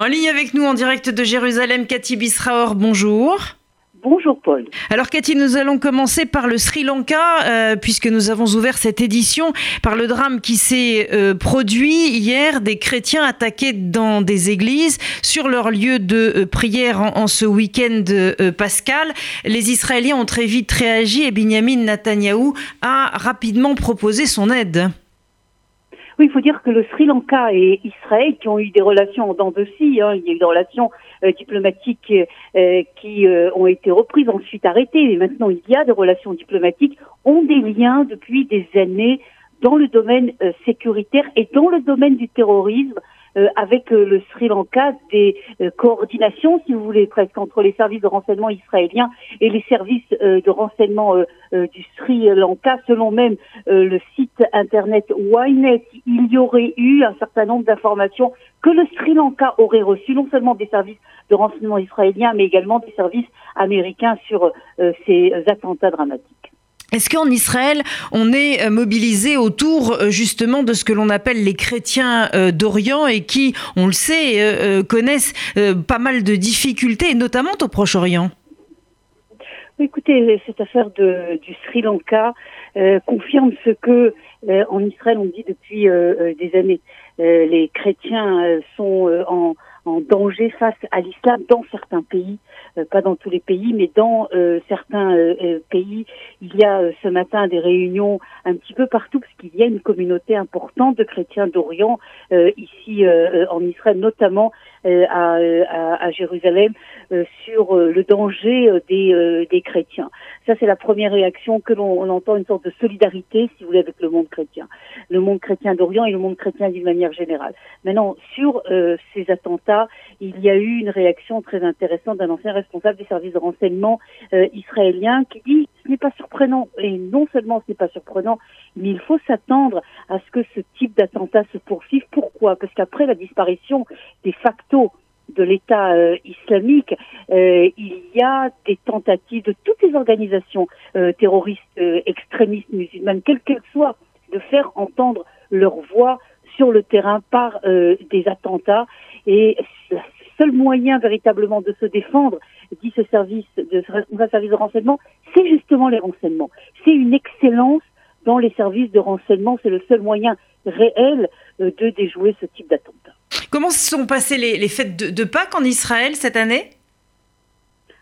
En ligne avec nous en direct de Jérusalem, Cathy Bisraor, bonjour. Bonjour Paul. Alors Cathy, nous allons commencer par le Sri Lanka, euh, puisque nous avons ouvert cette édition par le drame qui s'est euh, produit hier, des chrétiens attaqués dans des églises sur leur lieu de euh, prière en, ce week-end pascal. Les Israéliens ont très vite réagi et Benjamin Netanyahou a rapidement proposé son aide. Oui, il faut dire que le Sri Lanka et Israël, qui ont eu des relations en dents de scie, hein, il y a eu des relations euh, diplomatiques euh, qui euh, ont été reprises, ensuite arrêtées, mais maintenant il y a des relations diplomatiques, ont des liens depuis des années dans le domaine sécuritaire et dans le domaine du terrorisme avec euh, le Sri Lanka des euh, coordinations, si vous voulez, presque entre les services de renseignement israéliens et les services de renseignement du Sri Lanka. Selon même le site internet Ynet, il y aurait eu un certain nombre d'informations que le Sri Lanka aurait reçues, non seulement des services de renseignement israéliens, mais également des services américains sur ces attentats dramatiques. Est-ce qu'en Israël, on est euh, mobilisé autour euh, justement de ce que l'on appelle les chrétiens euh, d'Orient et qui, on le sait, connaissent pas mal de difficultés, notamment au Proche-Orient? Écoutez, cette affaire du Sri Lanka confirme ce que en Israël on dit depuis des années. les chrétiens sont en en danger face à l'islam dans certains pays, euh, pas dans tous les pays, mais dans euh, certains euh, pays. Il y a ce matin des réunions un petit peu partout parce qu'il y a une communauté importante de chrétiens d'Orient ici en Israël, notamment à, Jérusalem, sur le danger des chrétiens. Ça, c'est la première réaction que l'on entend, une sorte de solidarité, si vous voulez, avec le monde chrétien. Le monde chrétien d'Orient et le monde chrétien d'une manière générale. Maintenant, sur ces attentats, il y a eu une réaction très intéressante d'un ancien responsable des services de renseignement euh, israélien qui dit ce n'est pas surprenant. Et non seulement ce n'est pas surprenant, mais il faut s'attendre à ce que ce type d'attentat se poursuive. Pourquoi? Parce qu'après la disparition des facto de l'État euh, islamique, euh, il y a des tentatives de toutes les organisations terroristes extrémistes musulmanes, quelles qu'elles soient, de faire entendre leur voix sur le terrain par des attentats et le seul moyen véritablement de se défendre, dit ce service de ce service de renseignement, c'est justement les renseignements. C'est une excellence dans les services de renseignement. C'est le seul moyen réel euh, de déjouer ce type d'attentat. Comment se sont passées les, fêtes de, Pâques en Israël cette année?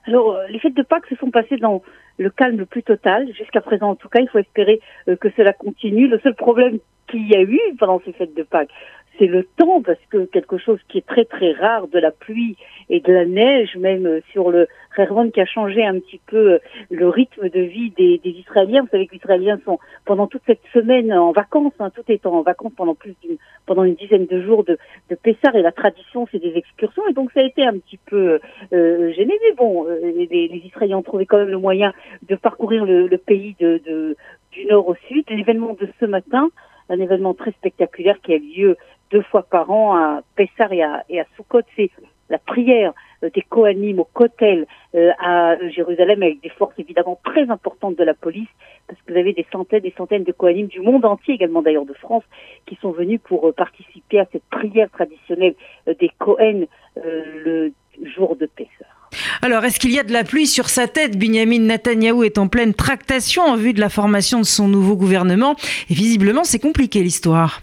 Alors, euh, les fêtes de Pâques se sont passées dans le calme le plus total. Jusqu'à présent, en tout cas, il faut espérer euh, que cela continue. Le seul problème qu'il y a eu pendant ces fêtes de Pâques, c'est le temps, parce que quelque chose qui est très très rare, de la pluie et de la neige, même euh, sur le Hermon qui a changé un petit peu euh, le rythme de vie des, des Israéliens. Vous savez que les Israéliens sont pendant toute cette semaine en vacances, hein, tout étant en vacances pendant plus d'une pendant une dizaine de jours de, de Pessar et la tradition c'est des excursions et donc ça a été un petit peu euh, gêné. Mais bon, euh, les, les, Israéliens ont trouvé quand même le moyen de parcourir le, le pays de, de, du nord au sud. L'événement de ce matin, un événement très spectaculaire qui a lieu deux fois par an à Pessar et à, et à Sukkot. C'est la prière euh, des Kohanim au Kotel euh, à Jérusalem avec des forces évidemment très importantes de la police parce que vous avez des centaines et centaines de Kohanim du monde entier également d'ailleurs de France qui sont venus pour euh, participer à cette prière traditionnelle des Kohen le jour de Pessah. Alors, est-ce qu'il y a de la pluie sur sa tête? Binyamin Netanyahou est en pleine tractation en vue de la formation de son nouveau gouvernement. Et visiblement, c'est compliqué l'histoire.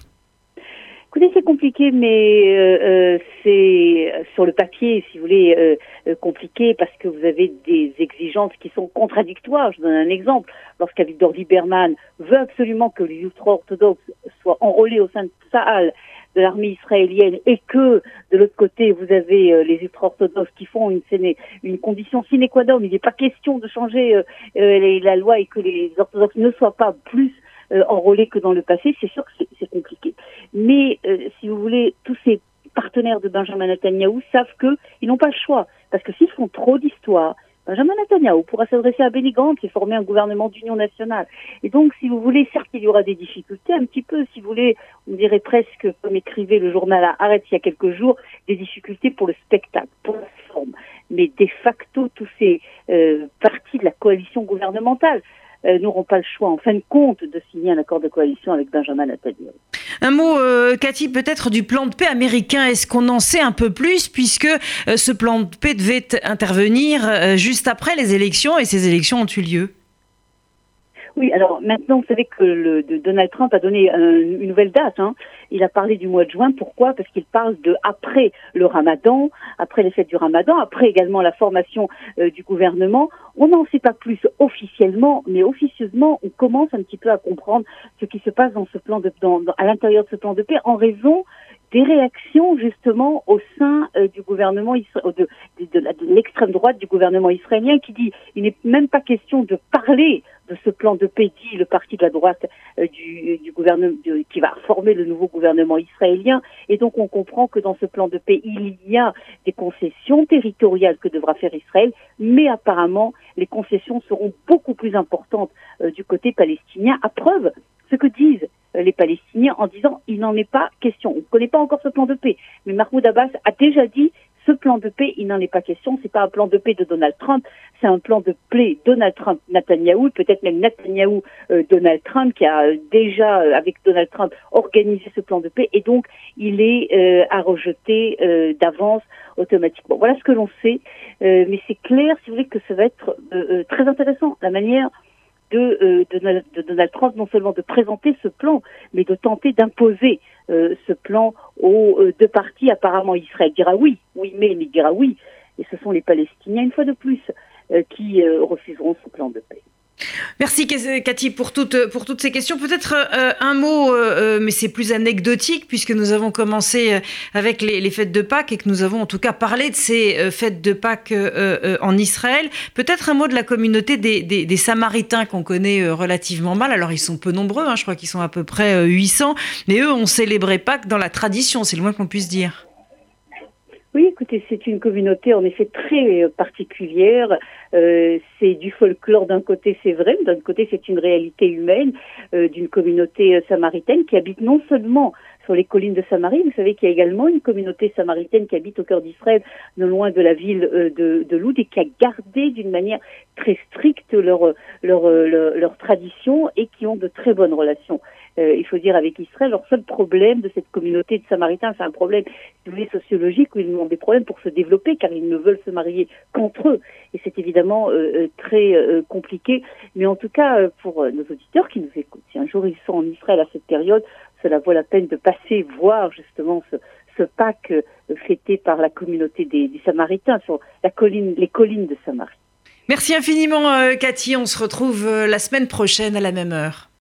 Écoutez, c'est compliqué, mais euh, euh, c'est sur le papier, si vous voulez, euh, compliqué parce que vous avez des exigences qui sont contradictoires. Je donne un exemple. Lorsqu'Avigdor Lieberman veut absolument que les ultra-orthodoxes soient enrôlés au sein de Sahel, de l'armée israélienne et que de l'autre côté vous avez les ultra-orthodoxes qui font une, une condition sine qua non, il n'est pas question de changer la loi et que les orthodoxes ne soient pas plus enrôlés que dans le passé, c'est sûr que c'est compliqué. Mais euh, si vous voulez, tous ces partenaires de Benjamin Netanyahu savent qu'ils n'ont pas le choix. Parce que s'ils font trop d'histoire, Benjamin Netanyahu pourra s'adresser à Benny et former un gouvernement d'union nationale. Et donc, si vous voulez, certes, il y aura des difficultés, un petit peu, si vous voulez, on dirait presque, comme écrivait le journal à Arrête il y a quelques jours, des difficultés pour le spectacle, pour la forme. Mais de facto, tous ces euh, de la coalition gouvernementale, n'auront pas le choix, en fin de compte, de signer un accord de coalition avec Benjamin Netanyahu. Un mot, Cathy, peut-être du plan de paix américain. Est-ce qu'on en sait un peu plus puisque ce plan de paix devait intervenir juste après les élections et ces élections ont eu lieu? Oui, alors maintenant, vous savez que le, Donald Trump a donné une nouvelle date. Hein. Il a parlé du mois de juin. Pourquoi? Parce qu'il parle de après le Ramadan, après les fêtes du Ramadan, après également la formation euh, du gouvernement. On n'en sait pas plus officiellement, mais officieusement, on commence un petit peu à comprendre ce qui se passe dans ce plan de, dans, à l'intérieur de ce plan de paix en raison des réactions justement au sein euh, de, l'extrême droite du gouvernement israélien qui dit il n'est même pas question de parler de ce plan de paix dit le parti de la droite euh, du, gouvernement qui va former le nouveau gouvernement israélien. Et donc on comprend que dans ce plan de paix il y a des concessions territoriales que devra faire Israël mais apparemment les concessions seront beaucoup plus importantes euh, du côté palestinien. À preuve ce que disent les Palestiniens en disant il n'en est pas question. On ne connaît pas encore ce plan de paix, mais Mahmoud Abbas a déjà dit ce plan de paix, il n'en est pas question. C'est pas un plan de paix de Donald Trump, c'est un plan de paix Donald Trump Netanyahou, peut-être même Netanyahou euh, Donald Trump qui a euh, déjà avec Donald Trump organisé ce plan de paix et donc il est à rejeter d'avance automatiquement. Voilà ce que l'on sait, mais c'est clair, si vous voulez, que ça va être très intéressant la manière euh, de, Donald Trump, non seulement de présenter ce plan, mais de tenter d'imposer euh, ce plan aux euh, deux parties. Apparemment, Israël dira oui, oui, mais il dira oui. Et ce sont les Palestiniens, une fois de plus, qui refuseront ce plan de paix. Merci Cathy pour toutes, pour toutes ces questions. Peut-être euh, un mot, euh, euh, mais c'est plus anecdotique puisque nous avons commencé avec les, fêtes de Pâques et que nous avons en tout cas parlé de ces fêtes de Pâques en Israël. Peut-être un mot de la communauté des, Samaritains qu'on connaît relativement mal. Alors ils sont peu nombreux, hein, je crois qu'ils sont à peu près 800, mais eux ont célébré Pâques dans la tradition, c'est le moins qu'on puisse dire. Oui, écoutez, c'est une communauté en effet très particulière. Euh, c'est du folklore d'un côté, c'est vrai, d'un côté, c'est une réalité humaine euh, d'une communauté euh, samaritaine qui habite non seulement sur les collines de Samarie, vous savez qu'il y a également une communauté samaritaine qui habite au cœur d'Israël, non loin de la ville de, de Loud, et qui a gardé d'une manière très stricte leur, leur, leur, leur tradition et qui ont de très bonnes relations euh, il faut dire, avec Israël. Leur seul problème de cette communauté de Samaritains, c'est un problème sociologique où ils ont des problèmes pour se développer car ils ne veulent se marier qu'entre eux. Et c'est évidemment euh, euh, très compliqué. Mais en tout cas, pour nos auditeurs qui nous écoutent, si un jour ils sont en Israël à cette période, cela vaut la peine de passer voir justement ce, ce Pâques fêté par la communauté des, Samaritains sur les collines de Samarie. Merci infiniment, Cathy. On se retrouve la semaine prochaine à la même heure.